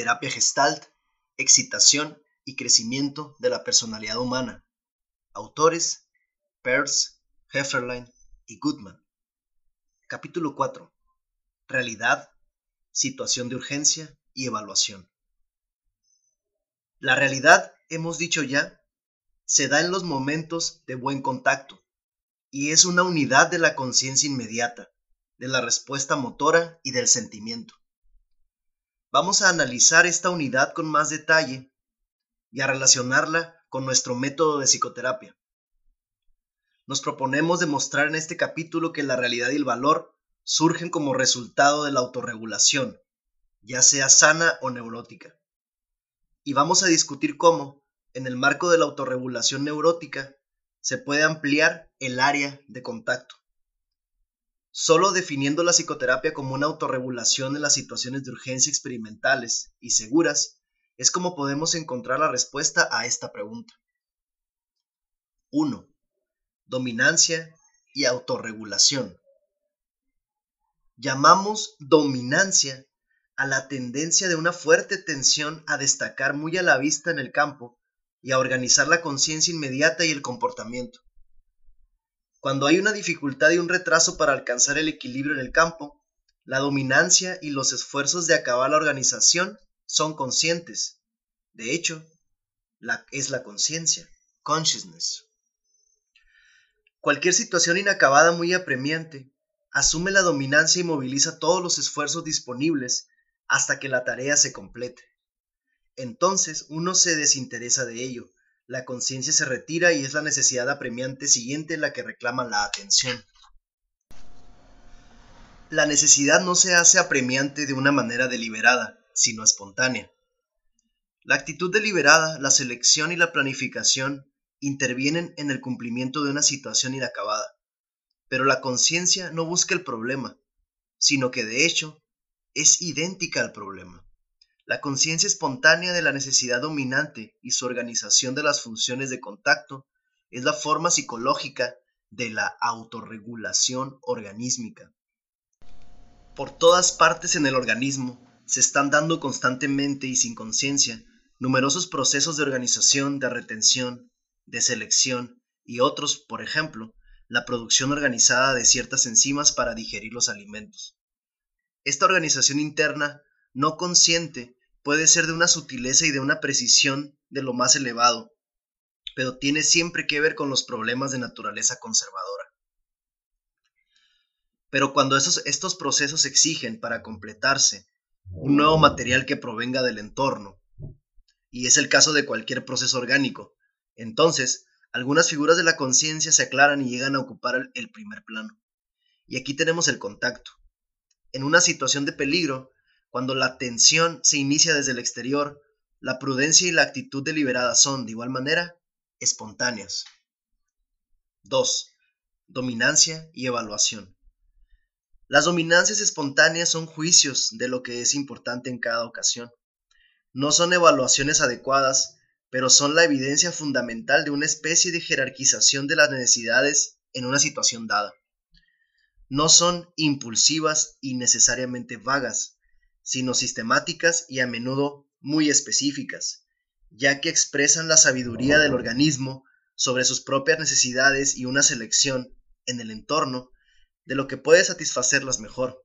Terapia Gestalt, Excitación y Crecimiento de la Personalidad Humana. Autores Peirce, Hefferlein y Goodman. Capítulo 4. Realidad, situación de urgencia y evaluación. La realidad, hemos dicho ya, se da en los momentos de buen contacto y es una unidad de la conciencia inmediata, de la respuesta motora y del sentimiento. Vamos a analizar esta unidad con más detalle y a relacionarla con nuestro método de psicoterapia. Nos proponemos demostrar en este capítulo que la realidad y el valor surgen como resultado de la autorregulación, ya sea sana o neurótica. Y vamos a discutir cómo, en el marco de la autorregulación neurótica, se puede ampliar el área de contacto. Solo definiendo la psicoterapia como una autorregulación en las situaciones de urgencia experimentales y seguras es como podemos encontrar la respuesta a esta pregunta. 1. Dominancia y autorregulación. Llamamos dominancia a la tendencia de una fuerte tensión a destacar muy a la vista en el campo y a organizar la conciencia inmediata y el comportamiento. Cuando hay una dificultad y un retraso para alcanzar el equilibrio en el campo, la dominancia y los esfuerzos de acabar la organización son conscientes. De hecho, es la conciencia, consciousness. Cualquier situación inacabada muy apremiante asume la dominancia y moviliza todos los esfuerzos disponibles hasta que la tarea se complete. Entonces uno se desinteresa de ello, la conciencia se retira y es la necesidad apremiante siguiente la que reclama la atención. La necesidad no se hace apremiante de una manera deliberada, sino espontánea. La actitud deliberada, la selección y la planificación intervienen en el cumplimiento de una situación inacabada, pero la conciencia no busca el problema, sino que de hecho es idéntica al problema. La conciencia espontánea de la necesidad dominante y su organización de las funciones de contacto es la forma psicológica de la autorregulación organísmica. Por todas partes en el organismo se están dando constantemente y sin conciencia numerosos procesos de organización, de retención, de selección y otros, por ejemplo, la producción organizada de ciertas enzimas para digerir los alimentos. Esta organización interna no consciente puede ser de una sutileza y de una precisión de lo más elevado, pero tiene siempre que ver con los problemas de naturaleza conservadora. Pero cuando estos procesos exigen para completarse un nuevo material que provenga del entorno, y es el caso de cualquier proceso orgánico, entonces algunas figuras de la conciencia se aclaran y llegan a ocupar el primer plano. Y aquí tenemos el contacto. En una situación de peligro, cuando la tensión se inicia desde el exterior, la prudencia y la actitud deliberada son, de igual manera, espontáneas. 2. Dominancia y evaluación. Las dominancias espontáneas son juicios de lo que es importante en cada ocasión. No son evaluaciones adecuadas, pero son la evidencia fundamental de una especie de jerarquización de las necesidades en una situación dada. No son impulsivas y necesariamente vagas, sino sistemáticas y a menudo muy específicas, ya que expresan la sabiduría del organismo sobre sus propias necesidades y una selección en el entorno de lo que puede satisfacerlas mejor.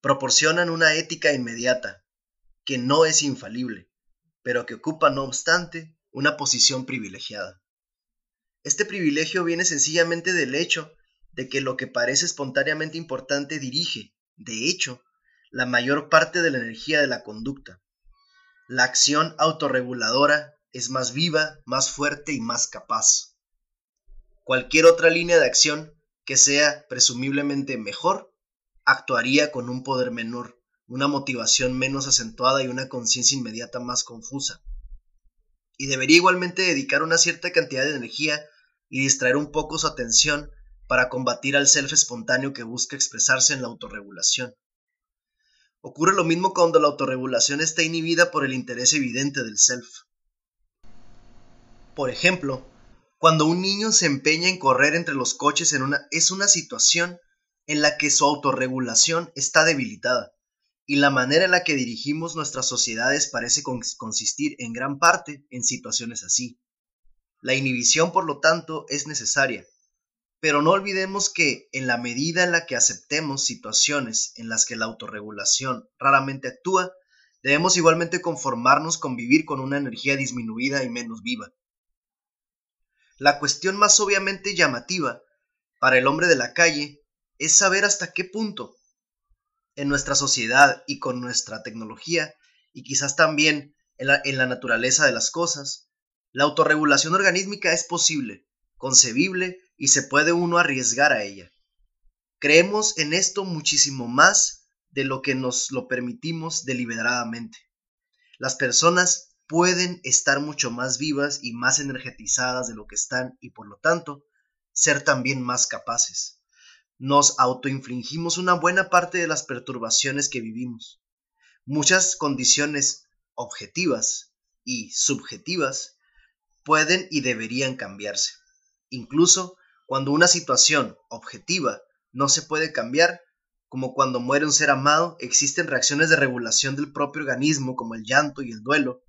Proporcionan una ética inmediata, que no es infalible, pero que ocupa no obstante una posición privilegiada. Este privilegio viene sencillamente del hecho de que lo que parece espontáneamente importante dirige, de hecho, la mayor parte de la energía de la conducta. La acción autorreguladora es más viva, más fuerte y más capaz. Cualquier otra línea de acción que sea presumiblemente mejor, actuaría con un poder menor, una motivación menos acentuada y una conciencia inmediata más confusa. Y debería igualmente dedicar una cierta cantidad de energía y distraer un poco su atención para combatir al self espontáneo que busca expresarse en la autorregulación. Ocurre lo mismo cuando la autorregulación está inhibida por el interés evidente del self. Por ejemplo, cuando un niño se empeña en correr entre los coches es una situación en la que su autorregulación está debilitada y la manera en la que dirigimos nuestras sociedades parece consistir en gran parte en situaciones así. La inhibición, por lo tanto, es necesaria, pero no olvidemos que en la medida en la que aceptemos situaciones en las que la autorregulación raramente actúa, debemos igualmente conformarnos con vivir con una energía disminuida y menos viva. La cuestión más obviamente llamativa para el hombre de la calle es saber hasta qué punto en nuestra sociedad y con nuestra tecnología, y quizás también en la, naturaleza de las cosas, la autorregulación organísmica es posible, concebible y se puede uno arriesgar a ella. Creemos en esto muchísimo más de lo que nos lo permitimos deliberadamente. Las personas pueden estar mucho más vivas y más energetizadas de lo que están y por lo tanto ser también más capaces nos autoinfligimos una buena parte de las perturbaciones que vivimos. Muchas condiciones objetivas y subjetivas pueden y deberían cambiarse. Incluso cuando una situación objetiva no se puede cambiar, como cuando muere un ser amado, existen reacciones de regulación del propio organismo como el llanto y el duelo,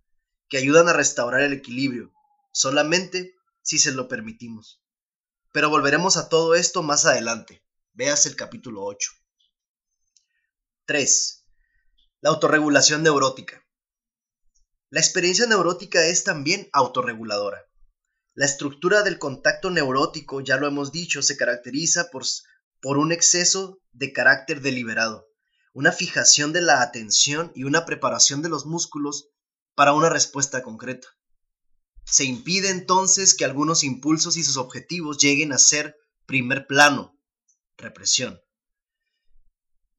que ayudan a restaurar el equilibrio, solamente si se lo permitimos. Pero volveremos a todo esto más adelante. Veas el capítulo 8. 3. La autorregulación neurótica. La experiencia neurótica es también autorreguladora. La estructura del contacto neurótico, ya lo hemos dicho, se caracteriza por, por un exceso de carácter deliberado, una fijación de la atención y una preparación de los músculos para una respuesta concreta. Se impide entonces que algunos impulsos y sus objetivos lleguen a ser primer plano, represión.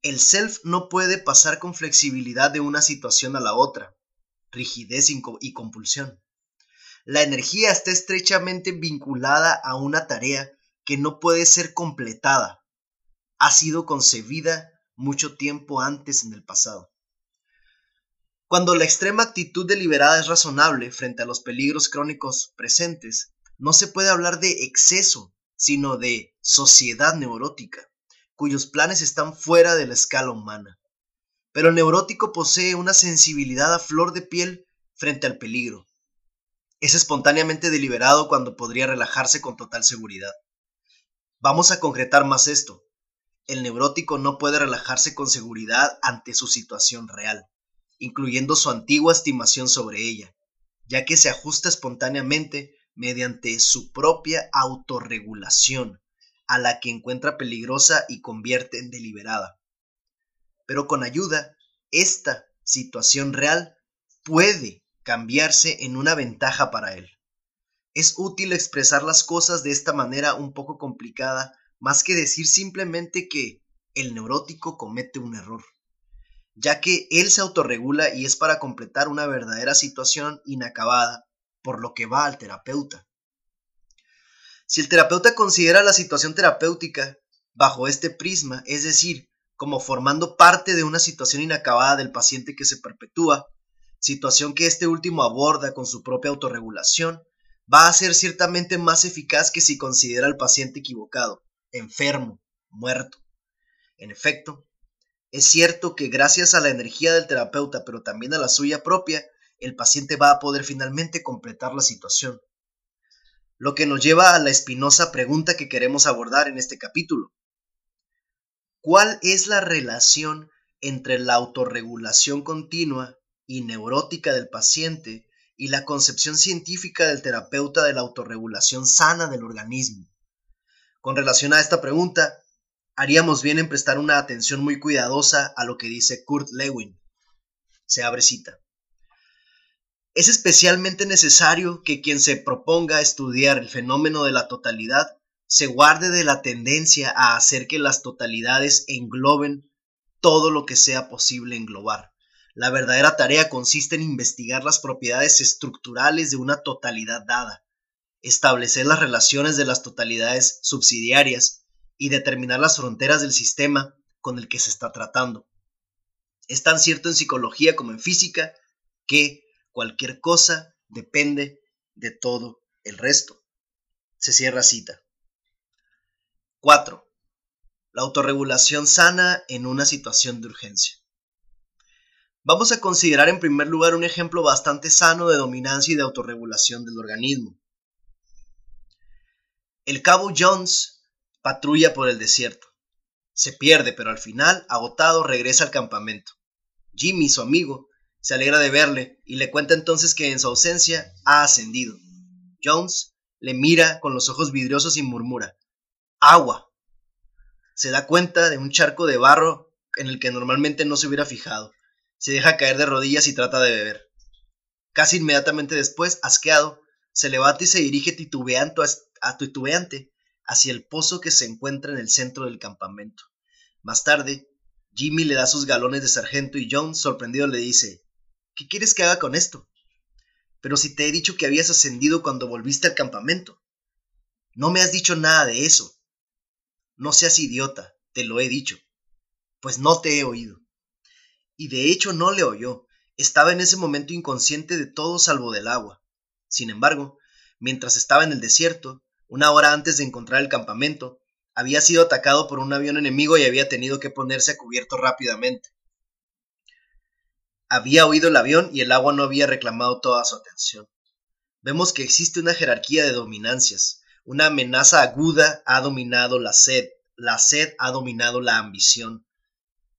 El self no puede pasar con flexibilidad de una situación a la otra, rigidez y compulsión. La energía está estrechamente vinculada a una tarea que no puede ser completada. Ha sido concebida mucho tiempo antes en el pasado. Cuando la extrema actitud deliberada es razonable frente a los peligros crónicos presentes, no se puede hablar de exceso sino de sociedad neurótica, cuyos planes están fuera de la escala humana. Pero el neurótico posee una sensibilidad a flor de piel frente al peligro. Es espontáneamente deliberado cuando podría relajarse con total seguridad. Vamos a concretar más esto. El neurótico no puede relajarse con seguridad ante su situación real, incluyendo su antigua estimación sobre ella, ya que se ajusta espontáneamente mediante su propia autorregulación, a la que encuentra peligrosa y convierte en deliberada. Pero con ayuda, esta situación real puede cambiarse en una ventaja para él. Es útil expresar las cosas de esta manera un poco complicada, más que decir simplemente que el neurótico comete un error, ya que él se autorregula y es para completar una verdadera situación inacabada por lo que va al terapeuta. Si el terapeuta considera la situación terapéutica bajo este prisma, es decir, como formando parte de una situación inacabada del paciente que se perpetúa, situación que este último aborda con su propia autorregulación, va a ser ciertamente más eficaz que si considera al paciente equivocado, enfermo, muerto. En efecto, es cierto que gracias a la energía del terapeuta, pero también a la suya propia, el paciente va a poder finalmente completar la situación. Lo que nos lleva a la espinosa pregunta que queremos abordar en este capítulo. ¿Cuál es la relación entre la autorregulación continua y neurótica del paciente y la concepción científica del terapeuta de la autorregulación sana del organismo? Con relación a esta pregunta, haríamos bien en prestar una atención muy cuidadosa a lo que dice Kurt Lewin. Se abre cita. Es especialmente necesario que quien se proponga estudiar el fenómeno de la totalidad se guarde de la tendencia a hacer que las totalidades engloben todo lo que sea posible englobar. La verdadera tarea consiste en investigar las propiedades estructurales de una totalidad dada, establecer las relaciones de las totalidades subsidiarias y determinar las fronteras del sistema con el que se está tratando. Es tan cierto en psicología como en física que Cualquier cosa depende de todo el resto. Se cierra cita. 4. La autorregulación sana en una situación de urgencia. Vamos a considerar en primer lugar un ejemplo bastante sano de dominancia y de autorregulación del organismo. El cabo Jones patrulla por el desierto. Se pierde, pero al final, agotado, regresa al campamento. Jimmy, su amigo, se alegra de verle y le cuenta entonces que en su ausencia ha ascendido. Jones le mira con los ojos vidriosos y murmura, agua. Se da cuenta de un charco de barro en el que normalmente no se hubiera fijado. Se deja caer de rodillas y trata de beber. Casi inmediatamente después, asqueado, se levanta y se dirige titubeante, a titubeante hacia el pozo que se encuentra en el centro del campamento. Más tarde, Jimmy le da sus galones de sargento y Jones, sorprendido, le dice, ¿Qué quieres que haga con esto? Pero si te he dicho que habías ascendido cuando volviste al campamento. No me has dicho nada de eso. No seas idiota, te lo he dicho. Pues no te he oído. Y de hecho no le oyó. Estaba en ese momento inconsciente de todo salvo del agua. Sin embargo, mientras estaba en el desierto, una hora antes de encontrar el campamento, había sido atacado por un avión enemigo y había tenido que ponerse a cubierto rápidamente. Había oído el avión y el agua no había reclamado toda su atención. Vemos que existe una jerarquía de dominancias. Una amenaza aguda ha dominado la sed, la sed ha dominado la ambición.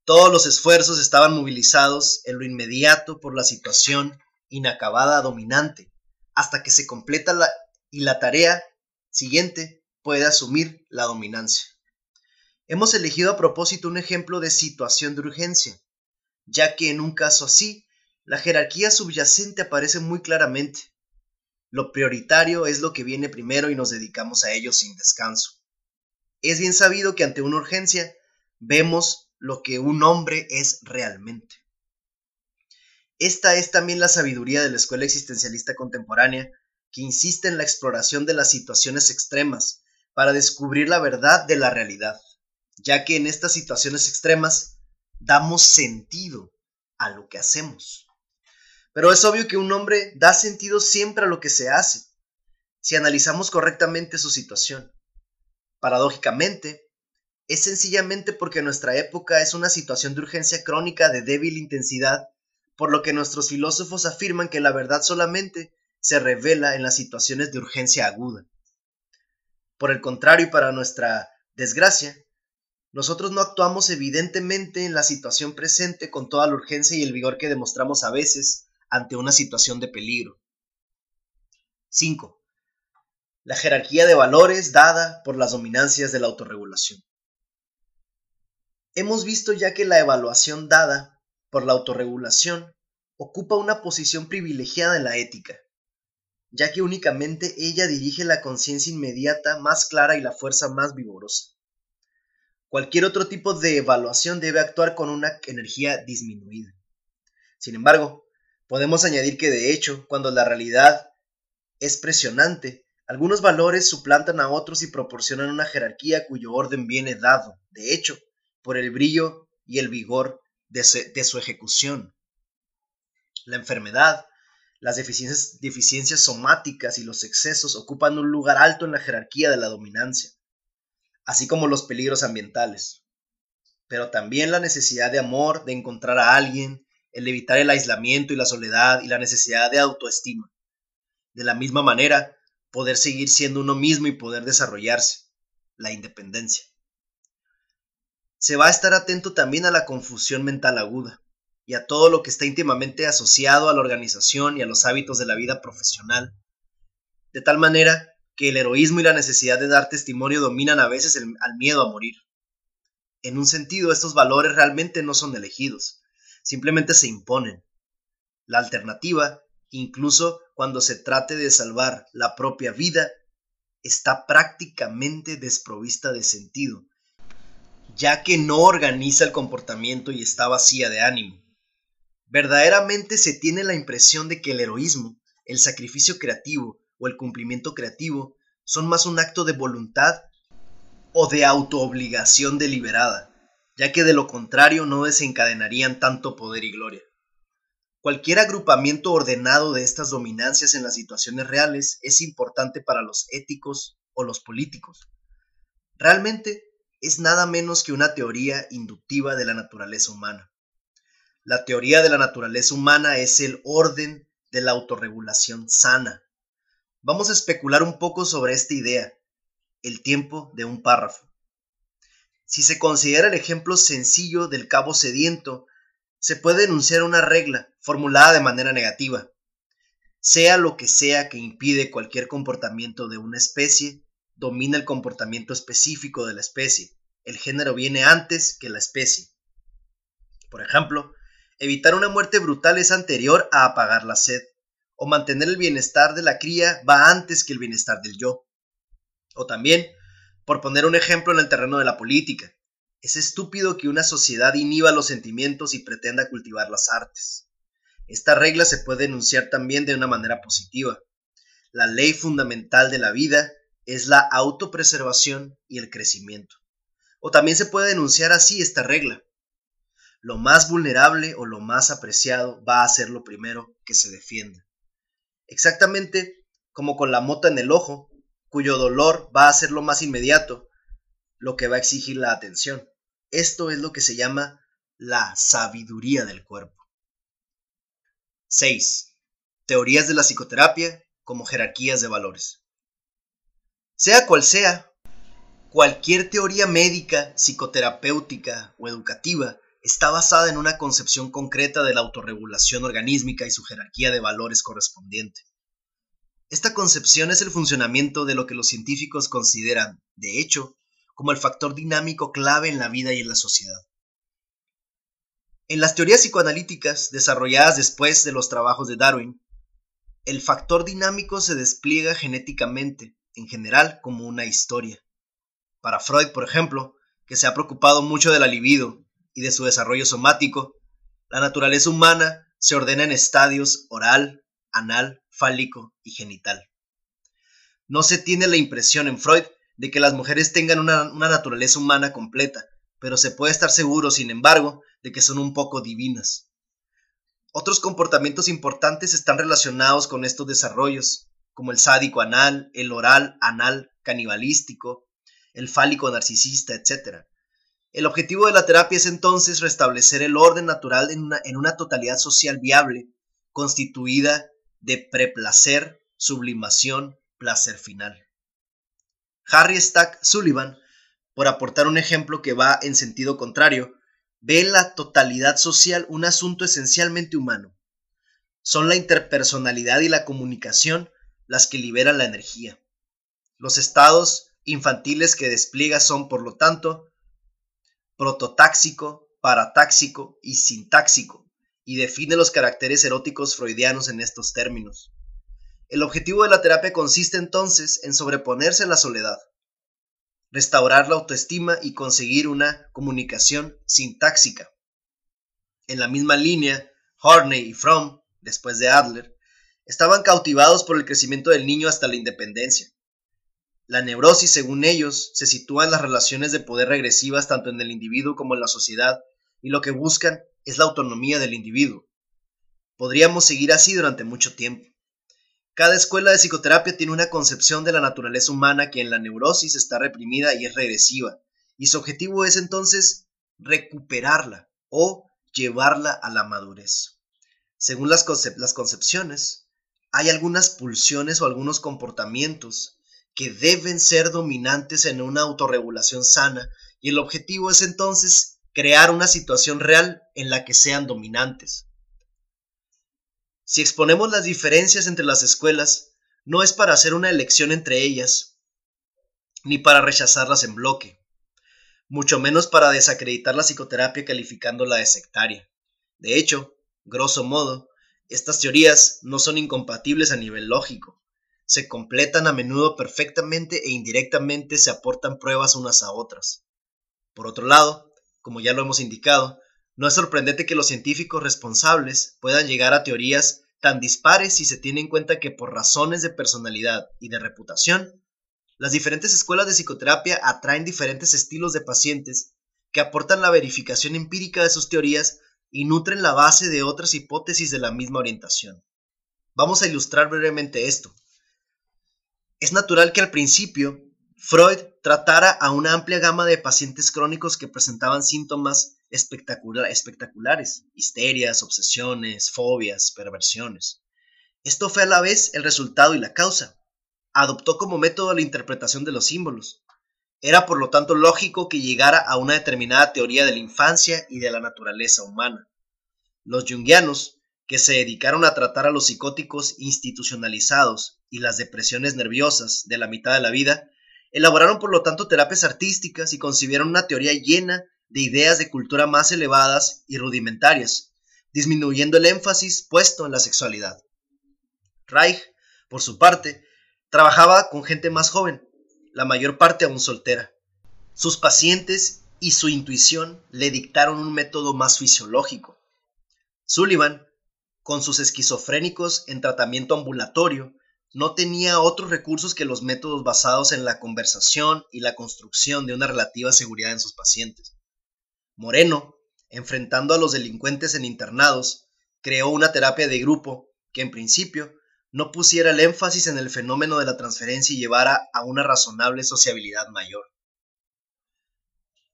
Todos los esfuerzos estaban movilizados en lo inmediato por la situación inacabada dominante, hasta que se completa la, y la tarea siguiente puede asumir la dominancia. Hemos elegido a propósito un ejemplo de situación de urgencia, ya que en un caso así, la jerarquía subyacente aparece muy claramente. Lo prioritario es lo que viene primero y nos dedicamos a ello sin descanso. Es bien sabido que ante una urgencia vemos lo que un hombre es realmente. Esta es también la sabiduría de la escuela existencialista contemporánea, que insiste en la exploración de las situaciones extremas para descubrir la verdad de la realidad, ya que en estas situaciones extremas damos sentido a lo que hacemos. Pero es obvio que un hombre da sentido siempre a lo que se hace, si analizamos correctamente su situación. Paradójicamente, es sencillamente porque nuestra época es una situación de urgencia crónica de débil intensidad, por lo que nuestros filósofos afirman que la verdad solamente se revela en las situaciones de urgencia aguda. Por el contrario, y para nuestra desgracia, nosotros no actuamos evidentemente en la situación presente con toda la urgencia y el vigor que demostramos a veces ante una situación de peligro. 5. La jerarquía de valores dada por las dominancias de la autorregulación. Hemos visto ya que la evaluación dada por la autorregulación ocupa una posición privilegiada en la ética, ya que únicamente ella dirige la conciencia inmediata más clara y la fuerza más vigorosa. Cualquier otro tipo de evaluación debe actuar con una energía disminuida. Sin embargo, podemos añadir que de hecho, cuando la realidad es presionante, algunos valores suplantan a otros y proporcionan una jerarquía cuyo orden viene dado, de hecho, por el brillo y el vigor de su, ejecución. La enfermedad, las deficiencias, somáticas y los excesos ocupan un lugar alto en la jerarquía de la dominancia así como los peligros ambientales, pero también la necesidad de amor, de encontrar a alguien, el evitar el aislamiento y la soledad y la necesidad de autoestima. De la misma manera, poder seguir siendo uno mismo y poder desarrollarse, la independencia. Se va a estar atento también a la confusión mental aguda y a todo lo que está íntimamente asociado a la organización y a los hábitos de la vida profesional, de tal manera que el heroísmo y la necesidad de dar testimonio dominan a veces al miedo a morir. En un sentido, estos valores realmente no son elegidos, simplemente se imponen. La alternativa, incluso cuando se trate de salvar la propia vida, está prácticamente desprovista de sentido, ya que no organiza el comportamiento y está vacía de ánimo. Verdaderamente se tiene la impresión de que el heroísmo, el sacrificio creativo, o el cumplimiento creativo son más un acto de voluntad o de autoobligación deliberada, ya que de lo contrario no desencadenarían tanto poder y gloria. Cualquier agrupamiento ordenado de estas dominancias en las situaciones reales es importante para los éticos o los políticos. Realmente es nada menos que una teoría inductiva de la naturaleza humana. La teoría de la naturaleza humana es el orden de la autorregulación sana. Vamos a especular un poco sobre esta idea, el tiempo de un párrafo. Si se considera el ejemplo sencillo del cabo sediento, se puede enunciar una regla formulada de manera negativa. Sea lo que sea que impide cualquier comportamiento de una especie, domina el comportamiento específico de la especie. El género viene antes que la especie. Por ejemplo, evitar una muerte brutal es anterior a apagar la sed, o mantener el bienestar de la cría va antes que el bienestar del yo. O también, por poner un ejemplo en el terreno de la política, es estúpido que una sociedad inhiba los sentimientos y pretenda cultivar las artes. Esta regla se puede enunciar también de una manera positiva. La ley fundamental de la vida es la autopreservación y el crecimiento. O también se puede enunciar así esta regla. Lo más vulnerable o lo más apreciado va a ser lo primero que se defienda. Exactamente como con la mota en el ojo, cuyo dolor va a ser lo más inmediato, lo que va a exigir la atención. Esto es lo que se llama la sabiduría del cuerpo. 6. Teorías de la psicoterapia como jerarquías de valores. Sea cual sea, cualquier teoría médica, psicoterapéutica o educativa está basada en una concepción concreta de la autorregulación organísmica y su jerarquía de valores correspondiente. Esta concepción es el funcionamiento de lo que los científicos consideran, de hecho, como el factor dinámico clave en la vida y en la sociedad. En las teorías psicoanalíticas desarrolladas después de los trabajos de Darwin, el factor dinámico se despliega genéticamente en general como una historia. Para Freud, por ejemplo, que se ha preocupado mucho de la libido y de su desarrollo somático, la naturaleza humana se ordena en estadios oral, anal, fálico y genital. No se tiene la impresión en Freud de que las mujeres tengan una, una, naturaleza humana completa, pero se puede estar seguro, sin embargo, de que son un poco divinas. Otros comportamientos importantes están relacionados con estos desarrollos, como el sádico anal, el oral anal canibalístico, el fálico narcisista, etc. El objetivo de la terapia es entonces restablecer el orden natural en una, en una totalidad social viable, constituida de preplacer, sublimación, placer final. Harry Stack Sullivan, por aportar un ejemplo que va en sentido contrario, ve en la totalidad social un asunto esencialmente humano. Son la interpersonalidad y la comunicación las que liberan la energía. Los estados infantiles que despliega son, por lo tanto, prototáxico, paratáxico y sintáxico, y define los caracteres eróticos freudianos en estos términos. El objetivo de la terapia consiste entonces en sobreponerse a la soledad, restaurar la autoestima y conseguir una comunicación sintáxica. En la misma línea, Horney y Fromm, después de Adler, estaban cautivados por el crecimiento del niño hasta la independencia. La neurosis, según ellos, se sitúa en las relaciones de poder regresivas tanto en el individuo como en la sociedad, y lo que buscan es la autonomía del individuo. Podríamos seguir así durante mucho tiempo. Cada escuela de psicoterapia tiene una concepción de la naturaleza humana que en la neurosis está reprimida y es regresiva, y su objetivo es entonces recuperarla o llevarla a la madurez. Según las, las concepciones, hay algunas pulsiones o algunos comportamientos que deben ser dominantes en una autorregulación sana y el objetivo es entonces crear una situación real en la que sean dominantes. Si exponemos las diferencias entre las escuelas, no es para hacer una elección entre ellas, ni para rechazarlas en bloque, mucho menos para desacreditar la psicoterapia calificándola de sectaria. De hecho, grosso modo, estas teorías no son incompatibles a nivel lógico. Se completan a menudo perfectamente e indirectamente se aportan pruebas unas a otras. Por otro lado, como ya lo hemos indicado, no es sorprendente que los científicos responsables puedan llegar a teorías tan dispares si se tiene en cuenta que por razones de personalidad y de reputación, las diferentes escuelas de psicoterapia atraen diferentes estilos de pacientes que aportan la verificación empírica de sus teorías y nutren la base de otras hipótesis de la misma orientación. Vamos a ilustrar brevemente esto. Es natural que al principio Freud tratara a una amplia gama de pacientes crónicos que presentaban síntomas espectaculares, histerias, obsesiones, fobias, perversiones. Esto fue a la vez el resultado y la causa. Adoptó como método la interpretación de los símbolos. Era por lo tanto lógico que llegara a una determinada teoría de la infancia y de la naturaleza humana. Los jungianos, que se dedicaron a tratar a los psicóticos institucionalizados y las depresiones nerviosas de la mitad de la vida, elaboraron por lo tanto terapias artísticas y concibieron una teoría llena de ideas de cultura más elevadas y rudimentarias, disminuyendo el énfasis puesto en la sexualidad. Reich, por su parte, trabajaba con gente más joven, la mayor parte aún soltera. Sus pacientes y su intuición le dictaron un método más fisiológico. Sullivan, con sus esquizofrénicos en tratamiento ambulatorio, no tenía otros recursos que los métodos basados en la conversación y la construcción de una relativa seguridad en sus pacientes. Moreno, enfrentando a los delincuentes en internados, creó una terapia de grupo que en principio no pusiera el énfasis en el fenómeno de la transferencia y llevara a una razonable sociabilidad mayor.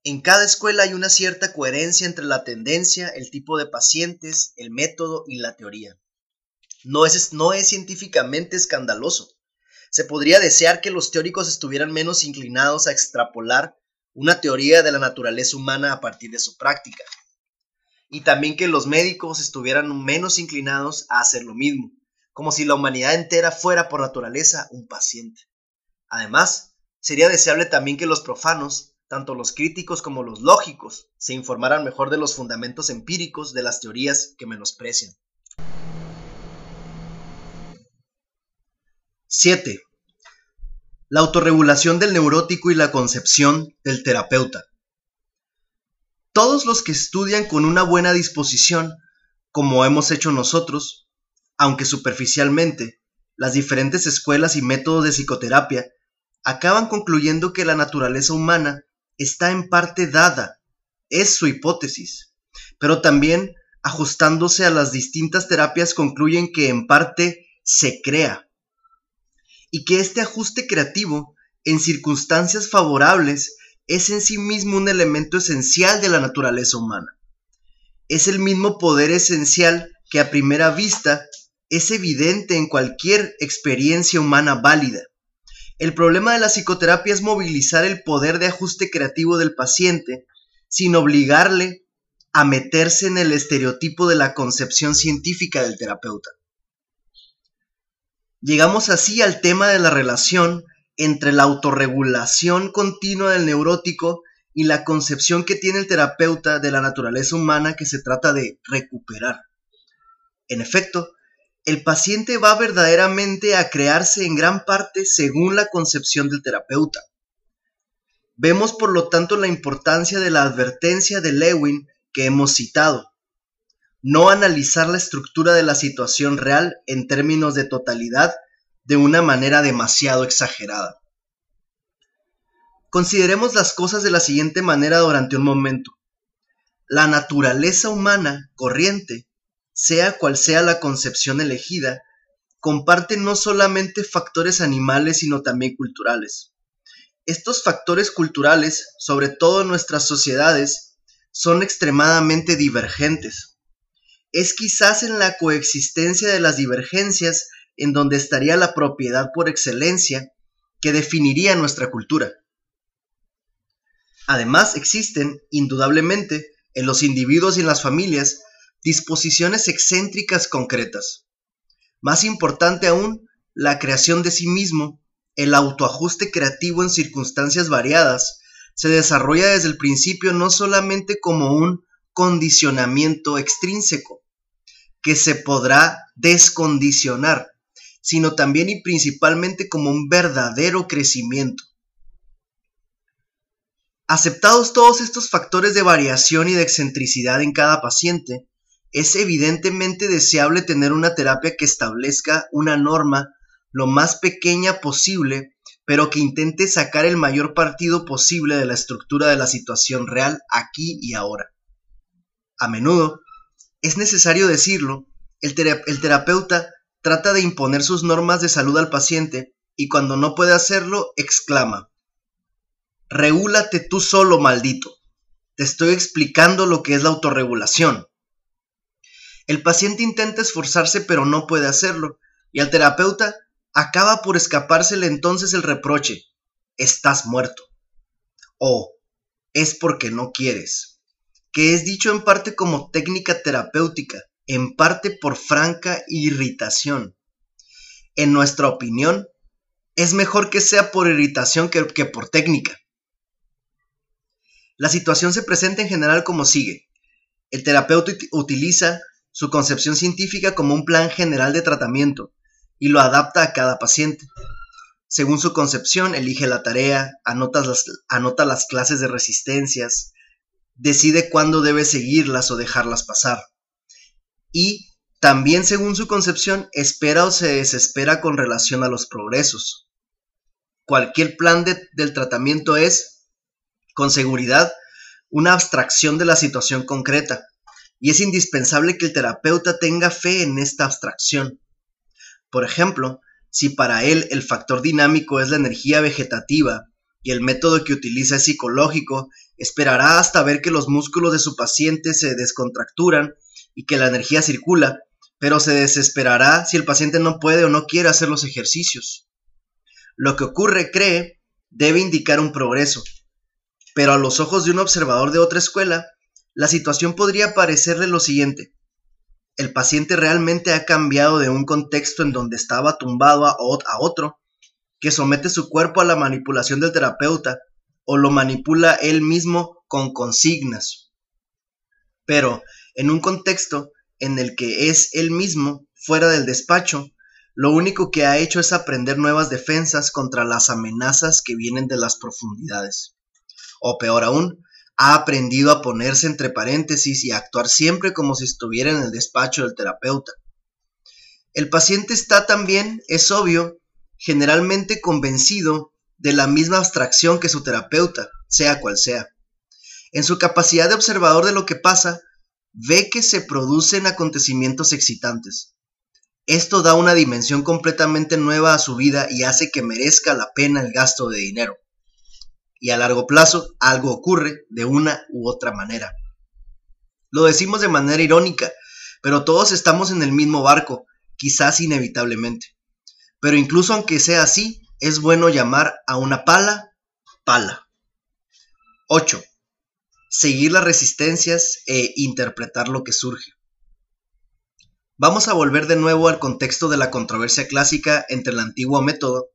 En cada escuela hay una cierta coherencia entre la tendencia, el tipo de pacientes, el método y la teoría. No es, no es científicamente escandaloso. Se podría desear que los teóricos estuvieran menos inclinados a extrapolar una teoría de la naturaleza humana a partir de su práctica. Y también que los médicos estuvieran menos inclinados a hacer lo mismo como si la humanidad entera fuera por naturaleza un paciente. Además, sería deseable también que los profanos, tanto los críticos como los lógicos, se informaran mejor de los fundamentos empíricos de las teorías que menosprecian. 7. La autorregulación del neurótico y la concepción del terapeuta. Todos los que estudian con una buena disposición, como hemos hecho nosotros, aunque superficialmente, las diferentes escuelas y métodos de psicoterapia acaban concluyendo que la naturaleza humana está en parte dada, es su hipótesis, pero también ajustándose a las distintas terapias concluyen que en parte se crea, y que este ajuste creativo en circunstancias favorables es en sí mismo un elemento esencial de la naturaleza humana. Es el mismo poder esencial que a primera vista es evidente en cualquier experiencia humana válida. El problema de la psicoterapia es movilizar el poder de ajuste creativo del paciente sin obligarle a meterse en el estereotipo de la concepción científica del terapeuta. Llegamos así al tema de la relación entre la autorregulación continua del neurótico y la concepción que tiene el terapeuta de la naturaleza humana que se trata de recuperar. En efecto, el paciente va verdaderamente a crearse en gran parte según la concepción del terapeuta. Vemos por lo tanto la importancia de la advertencia de Lewin que hemos citado. No analizar la estructura de la situación real en términos de totalidad de una manera demasiado exagerada. Consideremos las cosas de la siguiente manera durante un momento. La naturaleza humana corriente sea cual sea la concepción elegida, comparte no solamente factores animales, sino también culturales. Estos factores culturales, sobre todo en nuestras sociedades, son extremadamente divergentes. Es quizás en la coexistencia de las divergencias en donde estaría la propiedad por excelencia que definiría nuestra cultura. Además, existen, indudablemente, en los individuos y en las familias, disposiciones excéntricas concretas. Más importante aún, la creación de sí mismo, el autoajuste creativo en circunstancias variadas, se desarrolla desde el principio no solamente como un condicionamiento extrínseco, que se podrá descondicionar, sino también y principalmente como un verdadero crecimiento. Aceptados todos estos factores de variación y de excentricidad en cada paciente, es evidentemente deseable tener una terapia que establezca una norma lo más pequeña posible, pero que intente sacar el mayor partido posible de la estructura de la situación real aquí y ahora. A menudo, es necesario decirlo, el, terapeuta trata de imponer sus normas de salud al paciente y cuando no puede hacerlo, exclama, Regúlate tú solo, maldito. te estoy explicando lo que es la autorregulación. El paciente intenta esforzarse pero no puede hacerlo, y al terapeuta acaba por escapársele entonces el reproche, estás muerto. O es porque no quieres, que es dicho en parte como técnica terapéutica, en parte por franca irritación. En nuestra opinión, es mejor que sea por irritación que, que por técnica. La situación se presenta en general como sigue. El terapeuta utiliza su concepción científica como un plan general de tratamiento y lo adapta a cada paciente. Según su concepción, elige la tarea, anota las, clases de resistencias, decide cuándo debe seguirlas o dejarlas pasar. Y también según su concepción, espera o se desespera con relación a los progresos. Cualquier plan del tratamiento es con seguridad, una abstracción de la situación concreta, y es indispensable que el terapeuta tenga fe en esta abstracción. Por ejemplo, si para él el factor dinámico es la energía vegetativa y el método que utiliza es psicológico, esperará hasta ver que los músculos de su paciente se descontracturan y que la energía circula, pero se desesperará si el paciente no puede o no quiere hacer los ejercicios. Lo que ocurre, cree, debe indicar un progreso, pero a los ojos de un observador de otra escuela, la situación podría parecerle lo siguiente. El paciente realmente ha cambiado de un contexto en donde estaba tumbado a, otro, que somete su cuerpo a la manipulación del terapeuta o lo manipula él mismo con consignas. Pero en un contexto en el que es él mismo, fuera del despacho, lo único que ha hecho es aprender nuevas defensas contra las amenazas que vienen de las profundidades o peor aún, ha aprendido a ponerse entre paréntesis y a actuar siempre como si estuviera en el despacho del terapeuta. El paciente está también, es obvio, generalmente convencido de la misma abstracción que su terapeuta, sea cual sea. En su capacidad de observador de lo que pasa, ve que se producen acontecimientos excitantes. Esto da una dimensión completamente nueva a su vida y hace que merezca la pena el gasto de dinero y a largo plazo algo ocurre de una u otra manera. Lo decimos de manera irónica, pero todos estamos en el mismo barco, quizás inevitablemente. Pero incluso aunque sea así, es bueno llamar a una pala pala. 8. Seguir las resistencias e interpretar lo que surge. Vamos a volver de nuevo al contexto de la controversia clásica entre el antiguo método,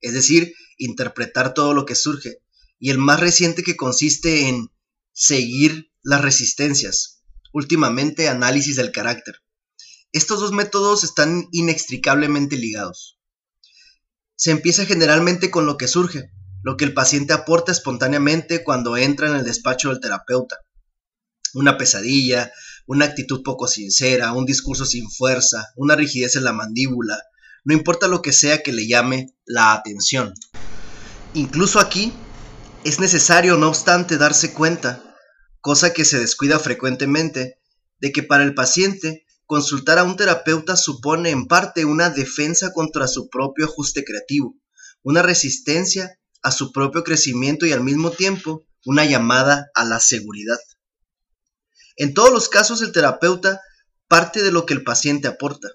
es decir, interpretar todo lo que surge, y el más reciente que consiste en seguir las resistencias, últimamente análisis del carácter. Estos dos métodos están inextricablemente ligados. Se empieza generalmente con lo que surge, lo que el paciente aporta espontáneamente cuando entra en el despacho del terapeuta. Una pesadilla, una actitud poco sincera, un discurso sin fuerza, una rigidez en la mandíbula, no importa lo que sea que le llame la atención. Incluso aquí es necesario, no obstante, darse cuenta, cosa que se descuida frecuentemente, de que para el paciente consultar a un terapeuta supone en parte una defensa contra su propio ajuste creativo, una resistencia a su propio crecimiento y al mismo tiempo una llamada a la seguridad. En todos los casos el terapeuta parte de lo que el paciente aporta,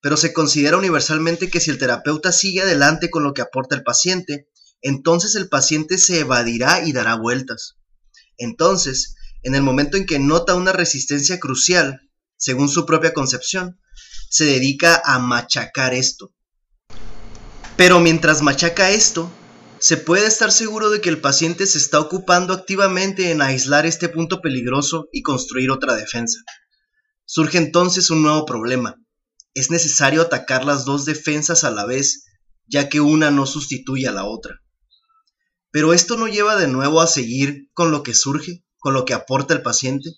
pero se considera universalmente que si el terapeuta sigue adelante con lo que aporta el paciente, entonces el paciente se evadirá y dará vueltas. Entonces, en el momento en que nota una resistencia crucial, según su propia concepción, se dedica a machacar esto. Pero mientras machaca esto, se puede estar seguro de que el paciente se está ocupando activamente en aislar este punto peligroso y construir otra defensa. Surge entonces un nuevo problema. Es necesario atacar las dos defensas a la vez, ya que una no sustituye a la otra. Pero esto no lleva de nuevo a seguir con lo que surge, con lo que aporta el paciente.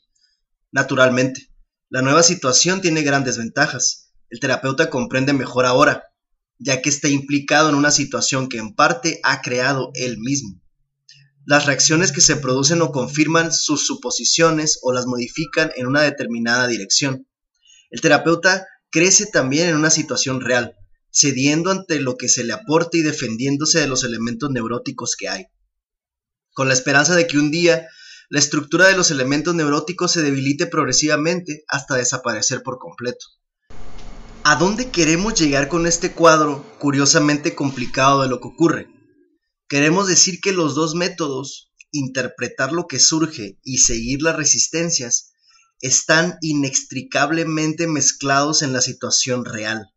Naturalmente, la nueva situación tiene grandes ventajas. El terapeuta comprende mejor ahora, ya que está implicado en una situación que en parte ha creado él mismo. Las reacciones que se producen o confirman sus suposiciones o las modifican en una determinada dirección. El terapeuta crece también en una situación real, cediendo ante lo que se le aporta y defendiéndose de los elementos neuróticos que hay. Con la esperanza de que un día la estructura de los elementos neuróticos se debilite progresivamente hasta desaparecer por completo. ¿A dónde queremos llegar con este cuadro curiosamente complicado de lo que ocurre? Queremos decir que los dos métodos, interpretar lo que surge y seguir las resistencias, están inextricablemente mezclados en la situación real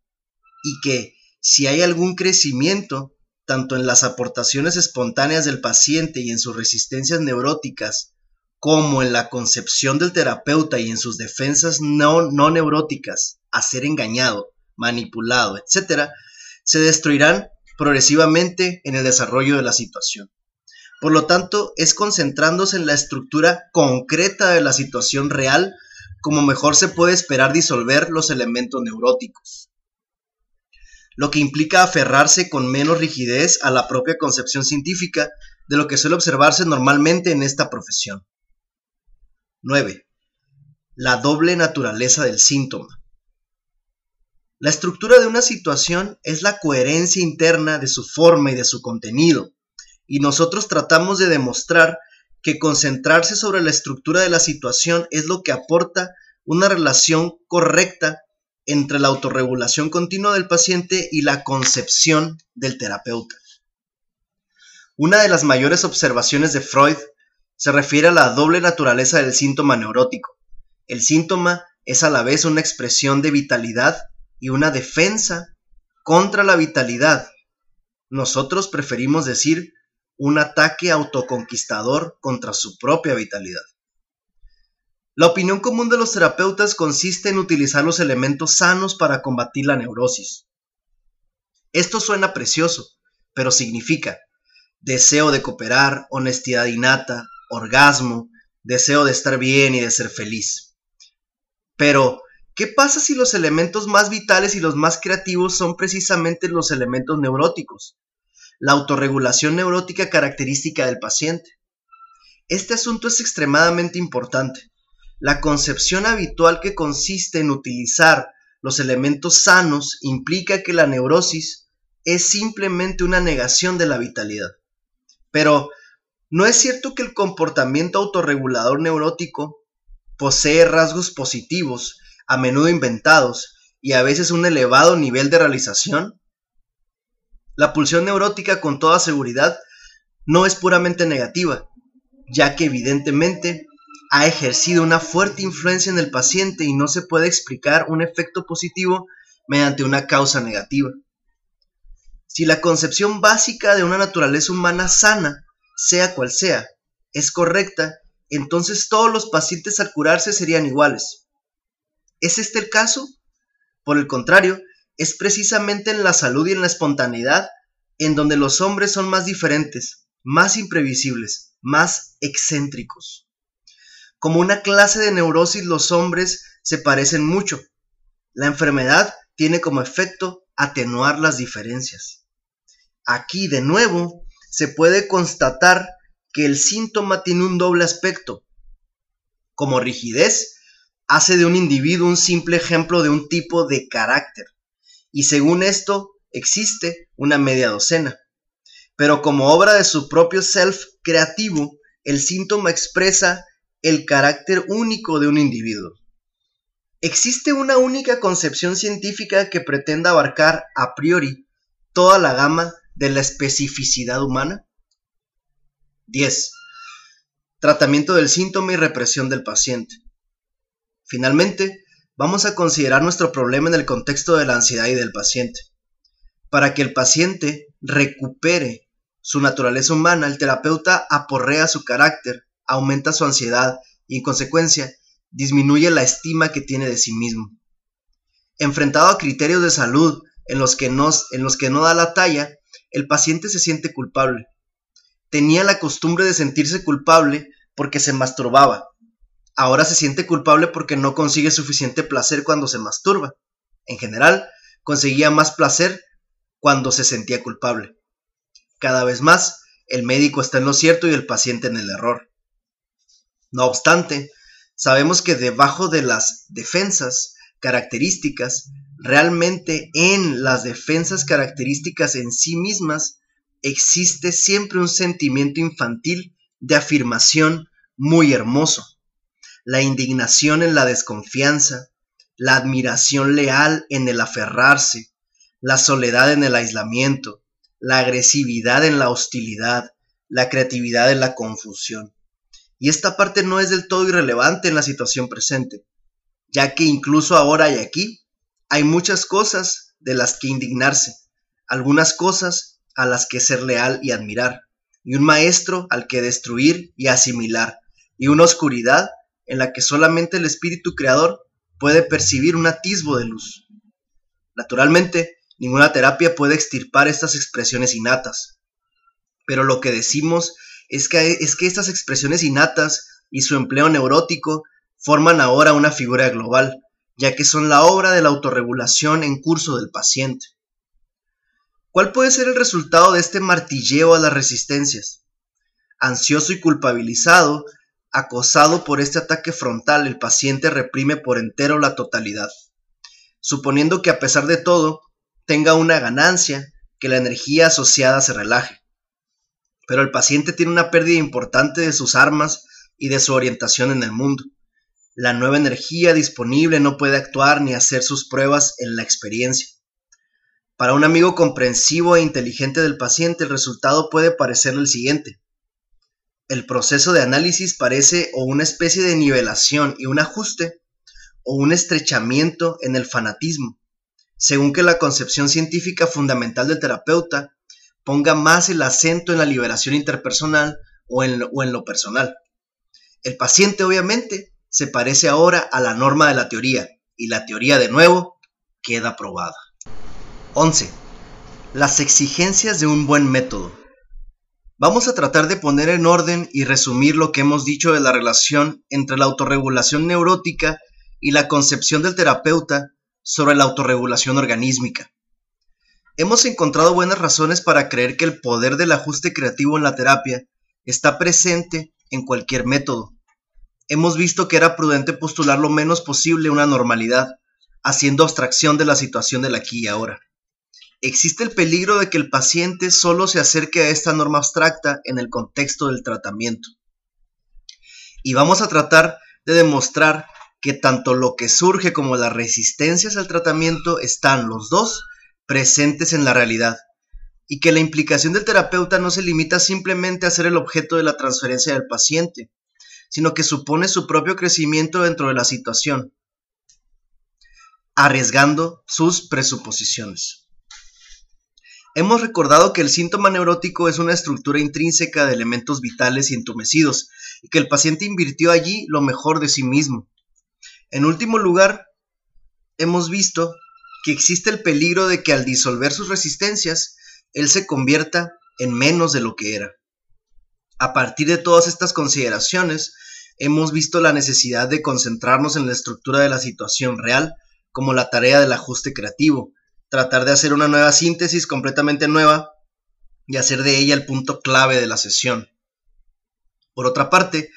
y que si hay algún crecimiento, tanto en las aportaciones espontáneas del paciente y en sus resistencias neuróticas, como en la concepción del terapeuta y en sus defensas no, neuróticas a ser engañado, manipulado, etc., se destruirán progresivamente en el desarrollo de la situación. Por lo tanto, es concentrándose en la estructura concreta de la situación real como mejor se puede esperar disolver los elementos neuróticos. Lo que implica aferrarse con menos rigidez a la propia concepción científica de lo que suele observarse normalmente en esta profesión. 9. La doble naturaleza del síntoma. La estructura de una situación es la coherencia interna de su forma y de su contenido, y nosotros tratamos de demostrar que concentrarse sobre la estructura de la situación es lo que aporta una relación correcta entre la autorregulación continua del paciente y la concepción del terapeuta. Una de las mayores observaciones de Freud se refiere a la doble naturaleza del síntoma neurótico. El síntoma es a la vez una expresión de vitalidad y una defensa contra la vitalidad. Nosotros preferimos decir un ataque autoconquistador contra su propia vitalidad. La opinión común de los terapeutas consiste en utilizar los elementos sanos para combatir la neurosis. Esto suena precioso, pero significa deseo de cooperar, honestidad innata, orgasmo, deseo de estar bien y de ser feliz. Pero, ¿qué pasa si los elementos más vitales y los más creativos son precisamente los elementos neuróticos? la autorregulación neurótica característica del paciente. Este asunto es extremadamente importante. La concepción habitual que consiste en utilizar los elementos sanos implica que la neurosis es simplemente una negación de la vitalidad. Pero, ¿no es cierto que el comportamiento autorregulador neurótico posee rasgos positivos, a menudo inventados, y a veces un elevado nivel de realización? La pulsión neurótica con toda seguridad no es puramente negativa, ya que evidentemente ha ejercido una fuerte influencia en el paciente y no se puede explicar un efecto positivo mediante una causa negativa. Si la concepción básica de una naturaleza humana sana, sea cual sea, es correcta, entonces todos los pacientes al curarse serían iguales. ¿Es este el caso? Por el contrario, es precisamente en la salud y en la espontaneidad en donde los hombres son más diferentes, más imprevisibles, más excéntricos. Como una clase de neurosis los hombres se parecen mucho. La enfermedad tiene como efecto atenuar las diferencias. Aquí de nuevo se puede constatar que el síntoma tiene un doble aspecto. Como rigidez, hace de un individuo un simple ejemplo de un tipo de carácter y según esto existe una media docena. Pero como obra de su propio self creativo, el síntoma expresa el carácter único de un individuo. ¿Existe una única concepción científica que pretenda abarcar a priori toda la gama de la especificidad humana? 10. Tratamiento del síntoma y represión del paciente. Finalmente, vamos a considerar nuestro problema en el contexto de la ansiedad y del paciente. Para que el paciente recupere su naturaleza humana, el terapeuta aporrea su carácter, aumenta su ansiedad y en consecuencia disminuye la estima que tiene de sí mismo. Enfrentado a criterios de salud en los que no, en los que no da la talla, el paciente se siente culpable. Tenía la costumbre de sentirse culpable porque se masturbaba, ahora se siente culpable porque no consigue suficiente placer cuando se masturba. En general, conseguía más placer cuando se sentía culpable. Cada vez más, el médico está en lo cierto y el paciente en el error. No obstante, sabemos que debajo de las defensas características, realmente en las defensas características en sí mismas, existe siempre un sentimiento infantil de afirmación muy hermoso. La indignación en la desconfianza, la admiración leal en el aferrarse, la soledad en el aislamiento, la agresividad en la hostilidad, la creatividad en la confusión. Y esta parte no es del todo irrelevante en la situación presente, ya que incluso ahora y aquí hay muchas cosas de las que indignarse, algunas cosas a las que ser leal y admirar, y un maestro al que destruir y asimilar, y una oscuridad en la que solamente el espíritu creador puede percibir un atisbo de luz. Naturalmente, ninguna terapia puede extirpar estas expresiones innatas, pero lo que decimos es que, es que estas expresiones innatas y su empleo neurótico forman ahora una figura global, ya que son la obra de la autorregulación en curso del paciente. ¿Cuál puede ser el resultado de este martilleo a las resistencias? Ansioso y culpabilizado, acosado por este ataque frontal, el paciente reprime por entero la totalidad, suponiendo que a pesar de todo tenga una ganancia, que la energía asociada se relaje. Pero el paciente tiene una pérdida importante de sus armas y de su orientación en el mundo. La nueva energía disponible no puede actuar ni hacer sus pruebas en la experiencia. Para un amigo comprensivo e inteligente del paciente, el resultado puede parecer el siguiente. El proceso de análisis parece o una especie de nivelación y un ajuste, o un estrechamiento en el fanatismo, según que la concepción científica fundamental del terapeuta ponga más el acento en la liberación interpersonal o en lo, personal. El paciente, obviamente, se parece ahora a la norma de la teoría, y la teoría de nuevo queda probada. 11. Las exigencias de un buen método. Vamos a tratar de poner en orden y resumir lo que hemos dicho de la relación entre la autorregulación neurótica y la concepción del terapeuta sobre la autorregulación organísmica. Hemos encontrado buenas razones para creer que el poder del ajuste creativo en la terapia está presente en cualquier método. Hemos visto que era prudente postular lo menos posible una normalidad, haciendo abstracción de la situación del aquí y ahora existe el peligro de que el paciente solo se acerque a esta norma abstracta en el contexto del tratamiento. Y vamos a tratar de demostrar que tanto lo que surge como las resistencias al tratamiento están los dos presentes en la realidad y que la implicación del terapeuta no se limita simplemente a ser el objeto de la transferencia del paciente, sino que supone su propio crecimiento dentro de la situación, arriesgando sus presuposiciones. Hemos recordado que el síntoma neurótico es una estructura intrínseca de elementos vitales y entumecidos, y que el paciente invirtió allí lo mejor de sí mismo. En último lugar, hemos visto que existe el peligro de que al disolver sus resistencias, él se convierta en menos de lo que era. A partir de todas estas consideraciones, hemos visto la necesidad de concentrarnos en la estructura de la situación real como la tarea del ajuste creativo, tratar de hacer una nueva síntesis completamente nueva y hacer de ella el punto clave de la sesión. Por otra parte,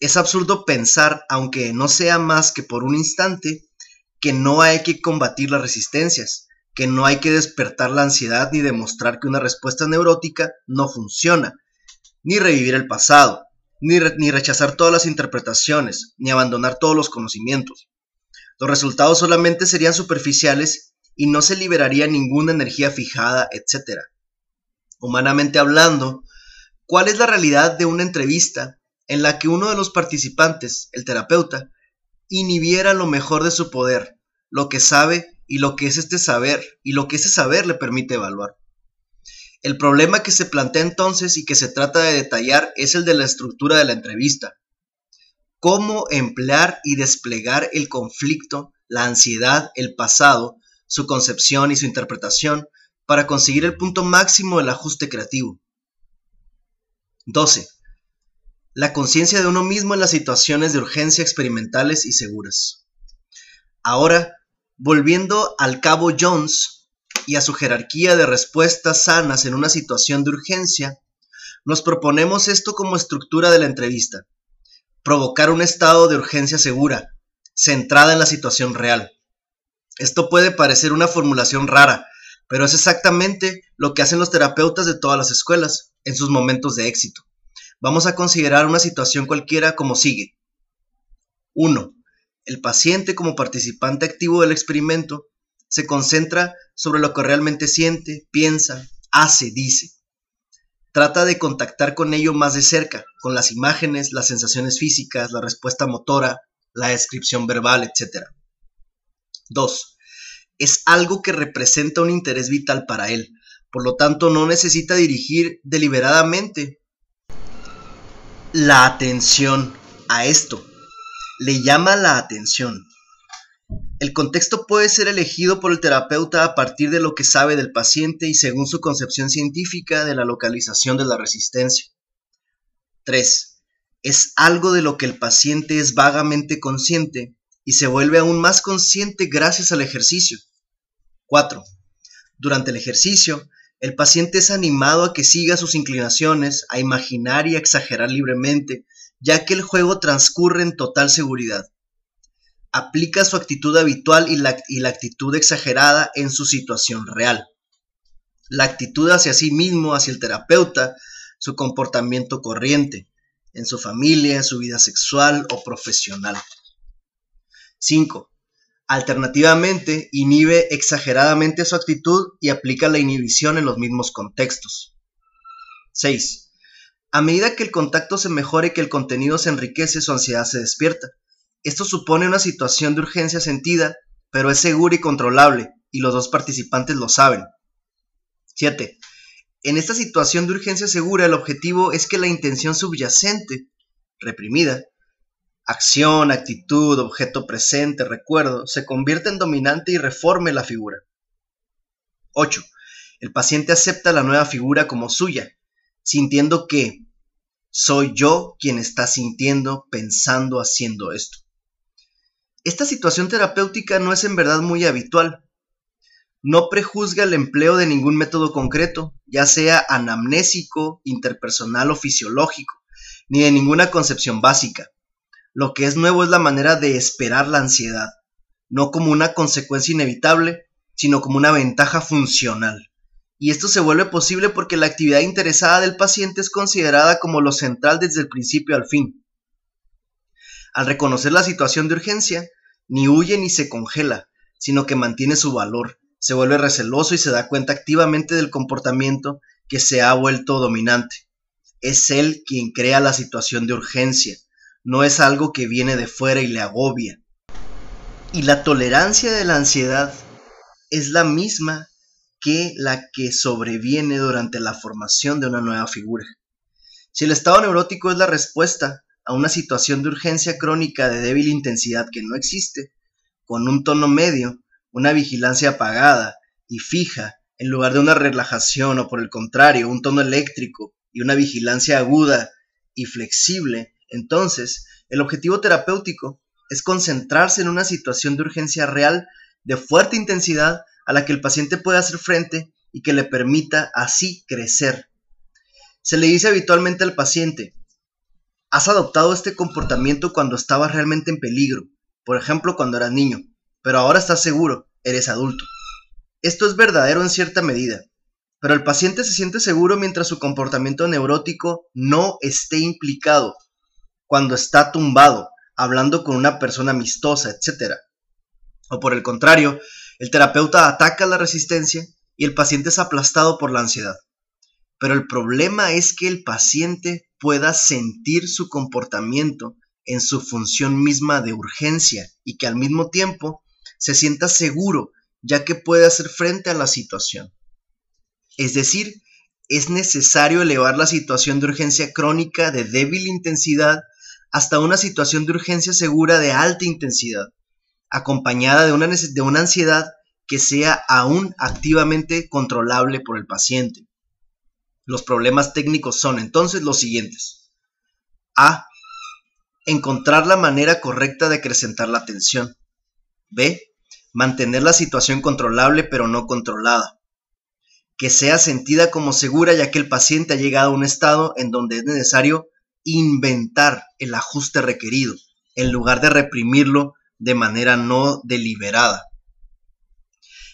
es absurdo pensar, aunque no sea más que por un instante, que no hay que combatir las resistencias, que no hay que despertar la ansiedad ni demostrar que una respuesta neurótica no funciona, ni revivir el pasado, ni, ni rechazar todas las interpretaciones, ni abandonar todos los conocimientos. Los resultados solamente serían superficiales y no se liberaría ninguna energía fijada, etc. Humanamente hablando, ¿cuál es la realidad de una entrevista en la que uno de los participantes, el terapeuta, inhibiera lo mejor de su poder, lo que sabe y lo que es este saber, y lo que ese saber le permite evaluar? El problema que se plantea entonces y que se trata de detallar es el de la estructura de la entrevista. Cómo emplear y desplegar el conflicto, la ansiedad, el pasado, su concepción y su interpretación para conseguir el punto máximo del ajuste creativo. 12. La conciencia de uno mismo en las situaciones de urgencia experimentales y seguras. Ahora, volviendo al cabo Jones y a su jerarquía de respuestas sanas en una situación de urgencia, nos proponemos esto como estructura de la entrevista. Provocar un estado de urgencia segura, centrada en la situación real. Esto puede parecer una formulación rara, pero es exactamente lo que hacen los terapeutas de todas las escuelas en sus momentos de éxito. Vamos a considerar una situación cualquiera como sigue. 1. El paciente como participante activo del experimento se concentra sobre lo que realmente siente, piensa, hace, dice. Trata de contactar con ello más de cerca, con las imágenes, las sensaciones físicas, la respuesta motora, la descripción verbal, etc. 2. Es algo que representa un interés vital para él, por lo tanto no necesita dirigir deliberadamente la atención a esto. Le llama la atención. El contexto puede ser elegido por el terapeuta a partir de lo que sabe del paciente y según su concepción científica de la localización de la resistencia. 3. Es algo de lo que el paciente es vagamente consciente y se vuelve aún más consciente gracias al ejercicio. 4. Durante el ejercicio, el paciente es animado a que siga sus inclinaciones, a imaginar y a exagerar libremente, ya que el juego transcurre en total seguridad. Aplica su actitud habitual y la, actitud exagerada en su situación real. La actitud hacia sí mismo, hacia el terapeuta, su comportamiento corriente, en su familia, en su vida sexual o profesional. 5. Alternativamente, inhibe exageradamente su actitud y aplica la inhibición en los mismos contextos. 6. A medida que el contacto se mejore y que el contenido se enriquece, su ansiedad se despierta. Esto supone una situación de urgencia sentida, pero es segura y controlable, y los dos participantes lo saben. 7. En esta situación de urgencia segura, el objetivo es que la intención subyacente, reprimida, acción, actitud, objeto presente, recuerdo, se convierte en dominante y reforme la figura. 8. El paciente acepta la nueva figura como suya, sintiendo que soy yo quien está sintiendo, pensando, haciendo esto. Esta situación terapéutica no es en verdad muy habitual. No prejuzga el empleo de ningún método concreto, ya sea anamnésico, interpersonal o fisiológico, ni de ninguna concepción básica. Lo que es nuevo es la manera de esperar la ansiedad, no como una consecuencia inevitable, sino como una ventaja funcional. Y esto se vuelve posible porque la actividad interesada del paciente es considerada como lo central desde el principio al fin. Al reconocer la situación de urgencia, ni huye ni se congela, sino que mantiene su valor, se vuelve receloso y se da cuenta activamente del comportamiento que se ha vuelto dominante. Es él quien crea la situación de urgencia, no es algo que viene de fuera y le agobia. Y la tolerancia de la ansiedad es la misma que la que sobreviene durante la formación de una nueva figura. Si el estado neurótico es la respuesta a una situación de urgencia crónica de débil intensidad que no existe, con un tono medio, una vigilancia apagada y fija, en lugar de una relajación o por el contrario, un tono eléctrico y una vigilancia aguda y flexible, entonces, el objetivo terapéutico es concentrarse en una situación de urgencia real de fuerte intensidad a la que el paciente pueda hacer frente y que le permita así crecer. Se le dice habitualmente al paciente, has adoptado este comportamiento cuando estabas realmente en peligro, por ejemplo cuando eras niño, pero ahora estás seguro, eres adulto. Esto es verdadero en cierta medida, pero el paciente se siente seguro mientras su comportamiento neurótico no esté implicado cuando está tumbado, hablando con una persona amistosa, etc. O por el contrario, el terapeuta ataca la resistencia y el paciente es aplastado por la ansiedad. Pero el problema es que el paciente pueda sentir su comportamiento en su función misma de urgencia y que al mismo tiempo se sienta seguro ya que puede hacer frente a la situación. Es decir, es necesario elevar la situación de urgencia crónica de débil intensidad hasta una situación de urgencia segura de alta intensidad, acompañada de una, de una ansiedad que sea aún activamente controlable por el paciente. Los problemas técnicos son entonces los siguientes. A. Encontrar la manera correcta de acrecentar la tensión. B. Mantener la situación controlable pero no controlada. Que sea sentida como segura ya que el paciente ha llegado a un estado en donde es necesario inventar el ajuste requerido en lugar de reprimirlo de manera no deliberada.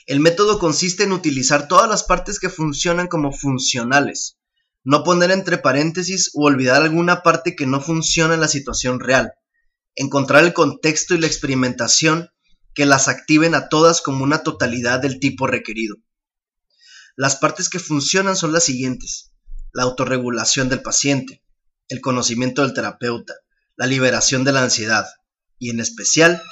El método consiste en utilizar todas las partes que funcionan como funcionales, no poner entre paréntesis o olvidar alguna parte que no funciona en la situación real, encontrar el contexto y la experimentación que las activen a todas como una totalidad del tipo requerido. Las partes que funcionan son las siguientes. La autorregulación del paciente, el conocimiento del terapeuta, la liberación de la ansiedad y en especial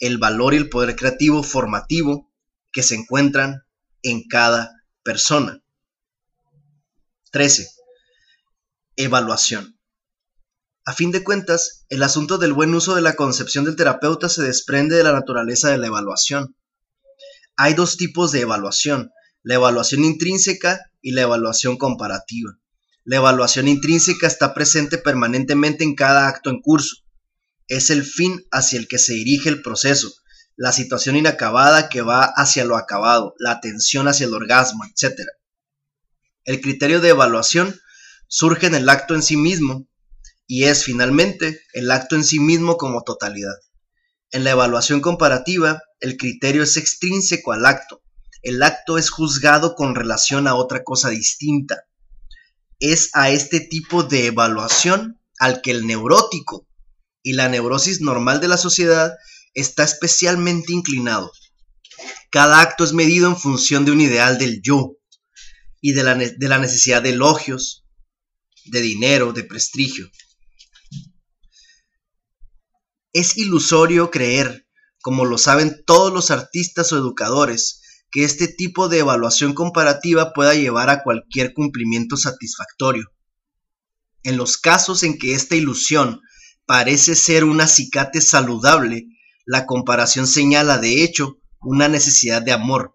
el valor y el poder creativo formativo que se encuentran en cada persona. 13. Evaluación. A fin de cuentas, el asunto del buen uso de la concepción del terapeuta se desprende de la naturaleza de la evaluación. Hay dos tipos de evaluación, la evaluación intrínseca y la evaluación comparativa. La evaluación intrínseca está presente permanentemente en cada acto en curso. Es el fin hacia el que se dirige el proceso, la situación inacabada que va hacia lo acabado, la atención hacia el orgasmo, etc. El criterio de evaluación surge en el acto en sí mismo y es finalmente el acto en sí mismo como totalidad. En la evaluación comparativa, el criterio es extrínseco al acto. El acto es juzgado con relación a otra cosa distinta. Es a este tipo de evaluación al que el neurótico y la neurosis normal de la sociedad está especialmente inclinado. Cada acto es medido en función de un ideal del yo y de la, de la necesidad de elogios, de dinero, de prestigio. Es ilusorio creer, como lo saben todos los artistas o educadores, que este tipo de evaluación comparativa pueda llevar a cualquier cumplimiento satisfactorio. En los casos en que esta ilusión parece ser un acicate saludable, la comparación señala de hecho una necesidad de amor,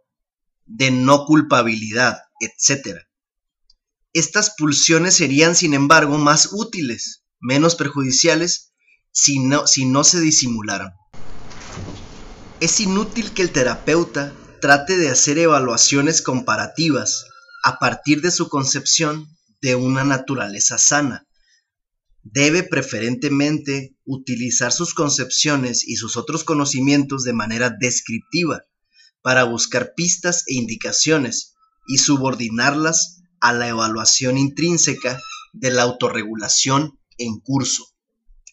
de no culpabilidad, etc. Estas pulsiones serían, sin embargo, más útiles, menos perjudiciales si no, si no se disimularan. Es inútil que el terapeuta trate de hacer evaluaciones comparativas a partir de su concepción de una naturaleza sana. Debe preferentemente utilizar sus concepciones y sus otros conocimientos de manera descriptiva para buscar pistas e indicaciones y subordinarlas a la evaluación intrínseca de la autorregulación en curso.